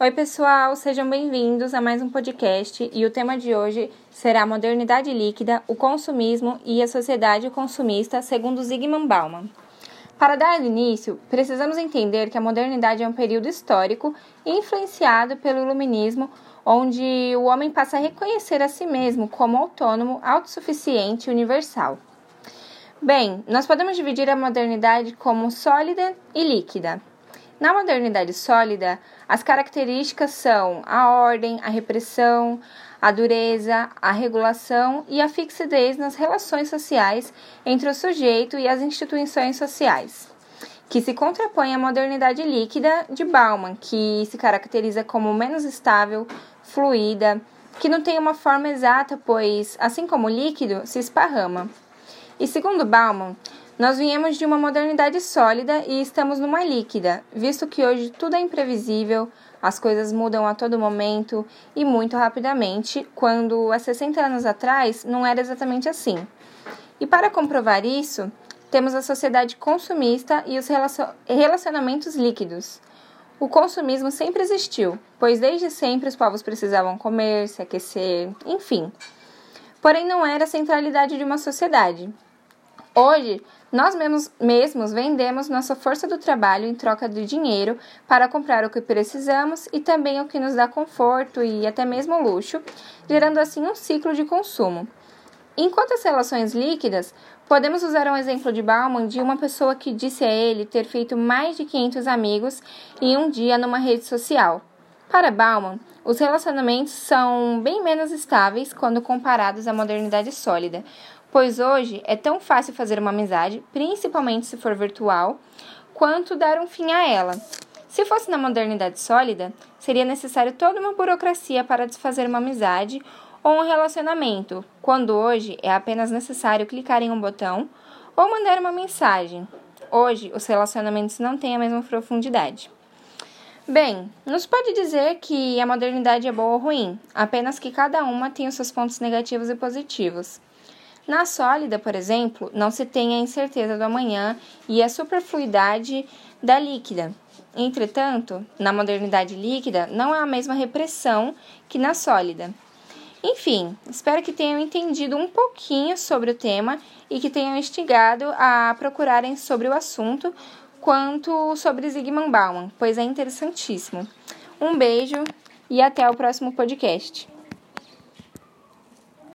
Oi, pessoal, sejam bem-vindos a mais um podcast e o tema de hoje será a modernidade líquida, o consumismo e a sociedade consumista, segundo Zygmunt Bauman. Para dar início, precisamos entender que a modernidade é um período histórico influenciado pelo iluminismo, onde o homem passa a reconhecer a si mesmo como autônomo, autossuficiente e universal. Bem, nós podemos dividir a modernidade como sólida e líquida. Na modernidade sólida, as características são a ordem, a repressão, a dureza, a regulação e a fixidez nas relações sociais entre o sujeito e as instituições sociais, que se contrapõe à modernidade líquida de Bauman, que se caracteriza como menos estável, fluida, que não tem uma forma exata, pois, assim como o líquido, se esparrama. E segundo Bauman, nós viemos de uma modernidade sólida e estamos numa líquida, visto que hoje tudo é imprevisível, as coisas mudam a todo momento e muito rapidamente, quando há 60 anos atrás não era exatamente assim. E para comprovar isso, temos a sociedade consumista e os relacionamentos líquidos. O consumismo sempre existiu, pois desde sempre os povos precisavam comer, se aquecer, enfim. Porém, não era a centralidade de uma sociedade. Hoje, nós mesmos, mesmos vendemos nossa força do trabalho em troca de dinheiro para comprar o que precisamos e também o que nos dá conforto e até mesmo luxo, gerando assim um ciclo de consumo. Enquanto as relações líquidas, podemos usar um exemplo de Bauman de uma pessoa que disse a ele ter feito mais de 500 amigos em um dia numa rede social. Para Bauman, os relacionamentos são bem menos estáveis quando comparados à modernidade sólida, pois hoje é tão fácil fazer uma amizade, principalmente se for virtual, quanto dar um fim a ela. Se fosse na modernidade sólida, seria necessário toda uma burocracia para desfazer uma amizade ou um relacionamento, quando hoje é apenas necessário clicar em um botão ou mandar uma mensagem. Hoje, os relacionamentos não têm a mesma profundidade. Bem, nos pode dizer que a modernidade é boa ou ruim, apenas que cada uma tem os seus pontos negativos e positivos. Na sólida, por exemplo, não se tem a incerteza do amanhã e a superfluidade da líquida. Entretanto, na modernidade líquida, não há a mesma repressão que na sólida. Enfim, espero que tenham entendido um pouquinho sobre o tema e que tenham instigado a procurarem sobre o assunto quanto sobre Zygmunt Bauman, pois é interessantíssimo. Um beijo e até o próximo podcast.